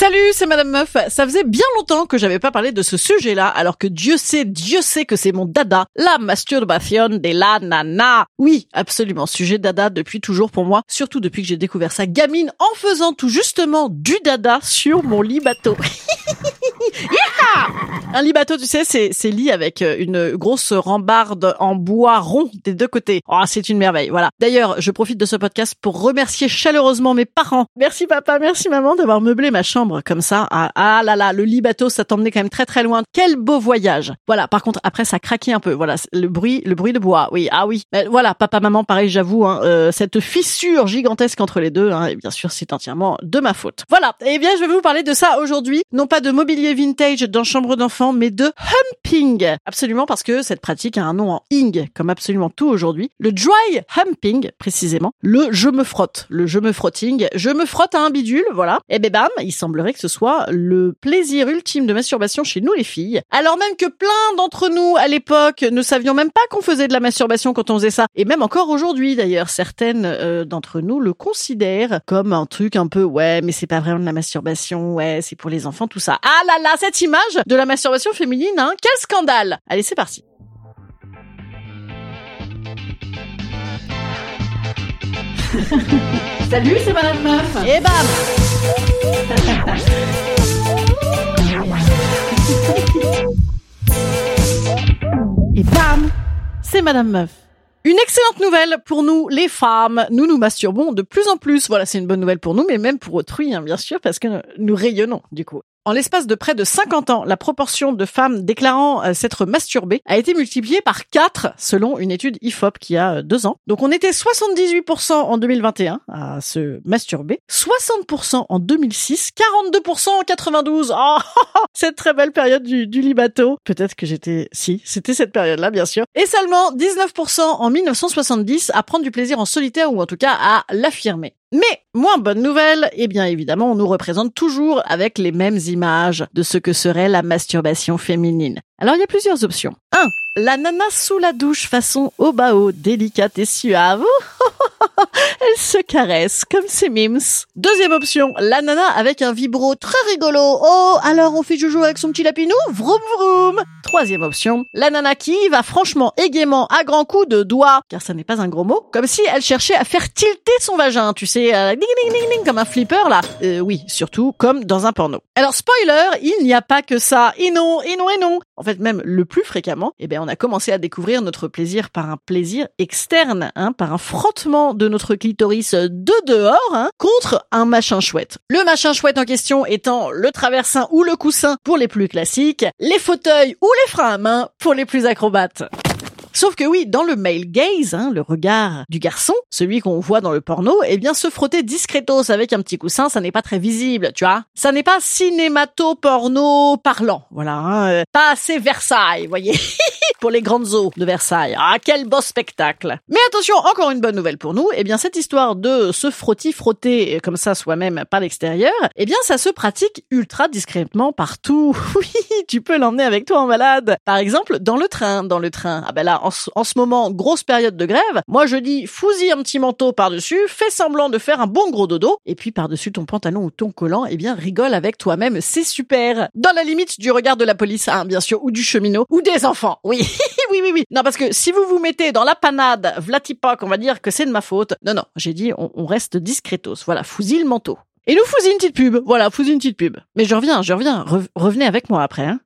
Salut, c'est Madame Meuf. Ça faisait bien longtemps que j'avais pas parlé de ce sujet-là, alors que Dieu sait, Dieu sait que c'est mon dada, la masturbation de la nana. Oui, absolument, sujet dada depuis toujours pour moi, surtout depuis que j'ai découvert sa gamine en faisant tout justement du dada sur mon lit bateau. Un lit bateau, tu sais, c'est c'est lit avec euh, une grosse rambarde en bois rond des deux côtés. Oh, c'est une merveille. Voilà. D'ailleurs, je profite de ce podcast pour remercier chaleureusement mes parents. Merci papa, merci maman d'avoir meublé ma chambre comme ça. Ah, ah là là, le lit bateau, ça t'emmenait quand même très très loin. Quel beau voyage. Voilà. Par contre, après, ça craquait un peu. Voilà, le bruit, le bruit de bois. Oui, ah oui. Voilà, papa, maman, pareil, j'avoue, hein, euh, cette fissure gigantesque entre les deux. Hein, et bien sûr, c'est entièrement de ma faute. Voilà. Eh bien, je vais vous parler de ça aujourd'hui. Non pas de mobilier vintage chambre d'enfant, mais de humping. Absolument parce que cette pratique a un nom en ing, comme absolument tout aujourd'hui. Le dry humping, précisément. Le je me frotte. Le je me frotting. Je me frotte à un bidule, voilà. Et ben bam, il semblerait que ce soit le plaisir ultime de masturbation chez nous les filles. Alors même que plein d'entre nous, à l'époque, ne savions même pas qu'on faisait de la masturbation quand on faisait ça. Et même encore aujourd'hui, d'ailleurs, certaines euh, d'entre nous le considèrent comme un truc un peu, ouais, mais c'est pas vraiment de la masturbation, ouais, c'est pour les enfants, tout ça. Ah là là, cette image de la masturbation féminine, hein, quel scandale Allez, c'est parti. Salut, c'est Madame Meuf. Et bam Et bam C'est Madame Meuf. Une excellente nouvelle pour nous, les femmes. Nous nous masturbons de plus en plus. Voilà, c'est une bonne nouvelle pour nous, mais même pour autrui, hein, bien sûr, parce que nous rayonnons, du coup. En l'espace de près de 50 ans, la proportion de femmes déclarant euh, s'être masturbées a été multipliée par 4 selon une étude IFOP qui a euh, deux ans. Donc on était 78% en 2021 à se masturber, 60% en 2006, 42% en 92. Oh, cette très belle période du, du libato. Peut-être que j'étais... Si, c'était cette période-là, bien sûr. Et seulement 19% en 1970 à prendre du plaisir en solitaire ou en tout cas à l'affirmer. Mais, moins bonne nouvelle, eh bien évidemment, on nous représente toujours avec les mêmes images de ce que serait la masturbation féminine. Alors il y a plusieurs options. 1. La nana sous la douche façon au bao, délicate et suave. Elle se caresse comme ses mims. Deuxième option, la nana avec un vibro très rigolo. Oh, alors on fait joujou avec son petit lapinou? Vroom vroom. Troisième option, la nana qui va franchement et gaiement à grands coups de doigts, car ça n'est pas un gros mot, comme si elle cherchait à faire tilter son vagin, tu sais, euh, ding, ding, ding, ding, comme un flipper là. Euh, oui, surtout comme dans un porno. Alors spoiler, il n'y a pas que ça. Et non, et non, et non. En fait, même le plus fréquemment, eh bien, on a commencé à découvrir notre plaisir par un plaisir externe, hein, par un frottement de notre clitoris de dehors hein, contre un machin chouette. Le machin chouette en question étant le traversin ou le coussin pour les plus classiques, les fauteuils ou les freins à main pour les plus acrobates. Sauf que oui, dans le male gaze, hein, le regard du garçon, celui qu'on voit dans le porno, eh bien se frotter discretos avec un petit coussin, ça n'est pas très visible, tu vois. Ça n'est pas cinémato-porno parlant, voilà. Hein, euh, pas assez Versailles, voyez. pour les grandes eaux de Versailles. Ah, quel beau spectacle. Mais attention, encore une bonne nouvelle pour nous. Eh bien, cette histoire de se frotter-frotter euh, comme ça soi-même par l'extérieur, eh bien, ça se pratique ultra discrètement partout. Oui, tu peux l'emmener avec toi en balade. Par exemple, dans le train, dans le train. Ah ben là, en, en ce moment, grosse période de grève. Moi, je dis, fous-y un petit manteau par-dessus, fais semblant de faire un bon gros dodo, et puis par-dessus ton pantalon ou ton collant, eh bien, rigole avec toi-même. C'est super. Dans la limite du regard de la police, hein, bien sûr, ou du cheminot, ou des enfants. Oui. oui, oui, oui. Non, parce que si vous vous mettez dans la panade, vlatipak, on va dire que c'est de ma faute. Non, non, j'ai dit, on, on reste discretos. Voilà, fousille le manteau. Et nous fousille une petite pub. Voilà, fousille une petite pub. Mais je reviens, je reviens. Re- revenez avec moi après, hein.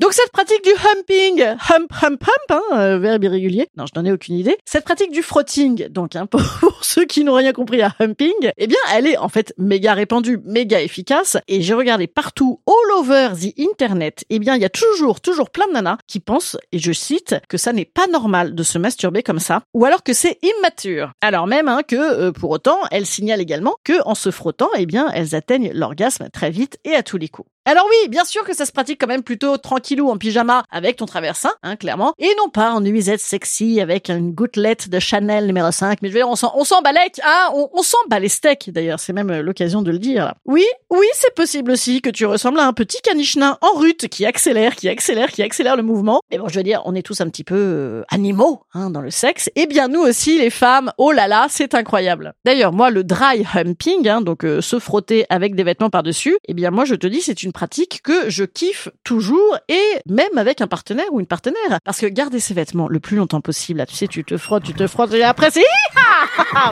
Donc cette pratique du humping, hump, hump, hump, hein, euh, verbe irrégulier. Non, je n'en ai aucune idée. Cette pratique du frotting, donc hein, pour, pour ceux qui n'ont rien compris à humping, eh bien, elle est en fait méga répandue, méga efficace. Et j'ai regardé partout, all over the internet, eh bien, il y a toujours, toujours plein de nanas qui pensent, et je cite, que ça n'est pas normal de se masturber comme ça, ou alors que c'est immature. Alors même hein, que, euh, pour autant, elles signalent également que en se frottant, eh bien, elles atteignent l'orgasme très vite et à tous les coups. Alors oui, bien sûr que ça se pratique quand même plutôt tranquillou en pyjama avec ton traversin, hein, clairement, et non pas en nuisette sexy avec une gouttelette de Chanel numéro 5. Mais je veux dire, on s'en, balèque, hein, on, on s'en les steaks d'ailleurs, c'est même euh, l'occasion de le dire. Oui, oui, c'est possible aussi que tu ressembles à un petit caniche nain en rut qui accélère, qui accélère, qui accélère le mouvement. Mais bon, je veux dire, on est tous un petit peu euh, animaux hein, dans le sexe. Et bien nous aussi, les femmes, oh là là, c'est incroyable. D'ailleurs, moi, le dry humping, hein, donc euh, se frotter avec des vêtements par-dessus, eh bien moi, je te dis, c'est une pratique que je kiffe toujours et même avec un partenaire ou une partenaire. Parce que garder ses vêtements le plus longtemps possible, là, tu sais, tu te frottes, tu te frottes et après c'est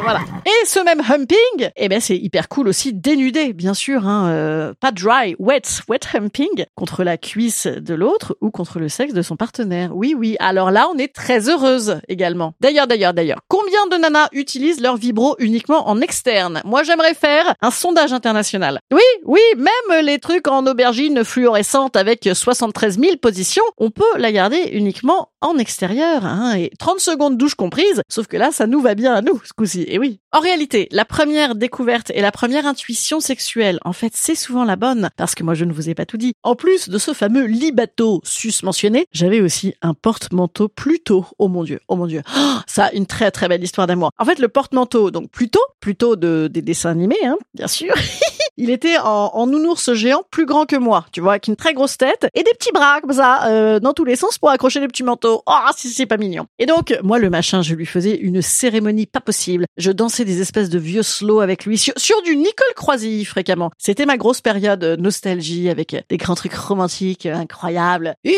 voilà. Et ce même humping, eh ben c'est hyper cool aussi dénudé, bien sûr, hein, euh, pas dry, wet, wet humping contre la cuisse de l'autre ou contre le sexe de son partenaire. Oui, oui. Alors là, on est très heureuse également. D'ailleurs, d'ailleurs, d'ailleurs, combien de nanas utilisent leur vibro uniquement en externe? Moi, j'aimerais faire un sondage international. Oui, oui, même les trucs en aubergine fluorescente avec 73 000 positions, on peut la garder uniquement en extérieur, hein, et 30 secondes douche comprise, sauf que là, ça nous va bien à nous, ce coup-ci, et oui. En réalité, la première découverte et la première intuition sexuelle, en fait, c'est souvent la bonne, parce que moi, je ne vous ai pas tout dit. En plus de ce fameux libato sus mentionné, j'avais aussi un porte-manteau Pluto. Oh mon dieu, oh mon dieu. Oh, ça, une très très belle histoire d'amour. En fait, le porte-manteau, donc Pluto, Pluto de, des dessins animés, hein, bien sûr. Il était en, en nounours géant plus grand que moi, tu vois, avec une très grosse tête et des petits bras comme ça, euh, dans tous les sens pour accrocher des petits manteaux. Oh, si c'est pas mignon. Et donc, moi, le machin, je lui faisais une cérémonie pas possible. Je dansais des espèces de vieux slow avec lui sur, sur du Nicole Croisy fréquemment. C'était ma grosse période euh, nostalgie avec des grands trucs romantiques euh, incroyables. Une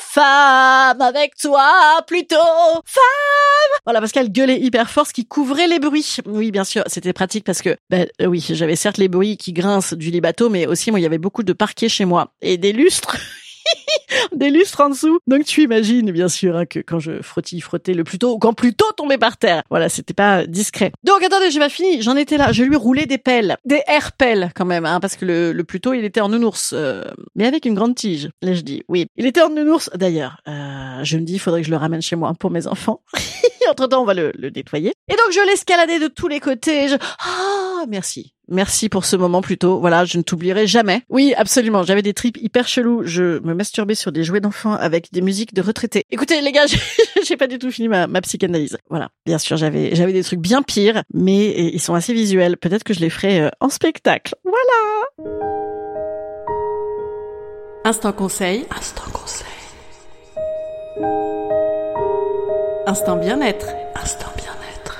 femme avec toi, plutôt femme. Voilà, parce qu'elle gueulait hyper fort, ce qui couvrait les bruits. Oui, bien sûr, c'était pratique parce que, ben euh, oui, j'avais certes les bruits qui grincent du lit bateau, mais aussi moi, il y avait beaucoup de parquets chez moi et des lustres. des lustres en dessous. Donc tu imagines bien sûr hein, que quand je frottille, frottais le plus tôt, quand plutôt tombait par terre. Voilà, c'était pas discret. Donc attendez, j'ai pas fini. J'en étais là. Je lui roulais des pelles, des air pelles quand même, hein, parce que le, le plus tôt il était en nounours, euh, mais avec une grande tige. Là je dis oui. Il était en nounours. D'ailleurs, euh, je me dis, il faudrait que je le ramène chez moi pour mes enfants. Entre temps, on va le, le nettoyer. Et donc je l'escaladais de tous les côtés. Ah, merci. Merci pour ce moment plutôt. Voilà, je ne t'oublierai jamais. Oui, absolument. J'avais des tripes hyper chelous. Je me masturbais sur des jouets d'enfants avec des musiques de retraités. Écoutez, les gars, j'ai- pas du tout fini ma, psychanalyse. Voilà. Bien sûr, j'avais j'avais des trucs bien pires, mais ils sont assez visuels. Peut-être que je les ferai euh, en spectacle. Voilà. Instant conseil. Instant conseil. Instant bien-être. Instant bien-être.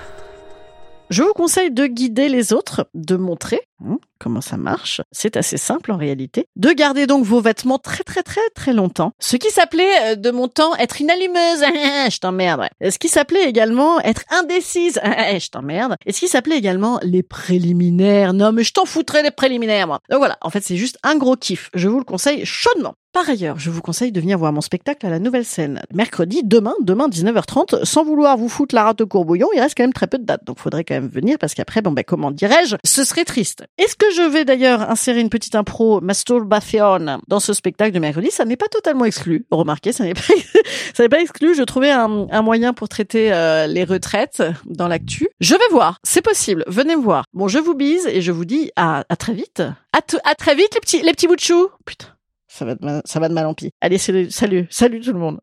Je vous conseille de guider les autres, de montrer hein, comment ça marche. C'est assez simple en réalité. De garder donc vos vêtements très très très très longtemps. Ce qui s'appelait euh, de mon temps être une allumeuse. je t'emmerde. Ce qui s'appelait également être indécise. je t'emmerde. Et ce qui s'appelait également les préliminaires. Non mais je t'en foutrais des préliminaires moi. Donc voilà, en fait c'est juste un gros kiff. Je vous le conseille chaudement. Par ailleurs, je vous conseille de venir voir mon spectacle à la nouvelle scène. Mercredi, demain, demain 19h30, sans vouloir vous foutre la rate au courbouillon, il reste quand même très peu de dates. Donc faudrait quand même venir parce qu'après, bon ben comment dirais-je, ce serait triste. Est-ce que je vais d'ailleurs insérer une petite impro masturbation dans ce spectacle de mercredi? Ça n'est pas totalement exclu. Remarquez, ça n'est pas, ça n'est pas exclu. Je trouvais un, un moyen pour traiter euh, les retraites dans l'actu. Je vais voir. C'est possible. Venez me voir. Bon, je vous bise et je vous dis à, à très vite. À, à très vite les petits, les petits bouts de. Putain. Ça va de mal, en pis. Allez, salut, salut, salut tout le monde.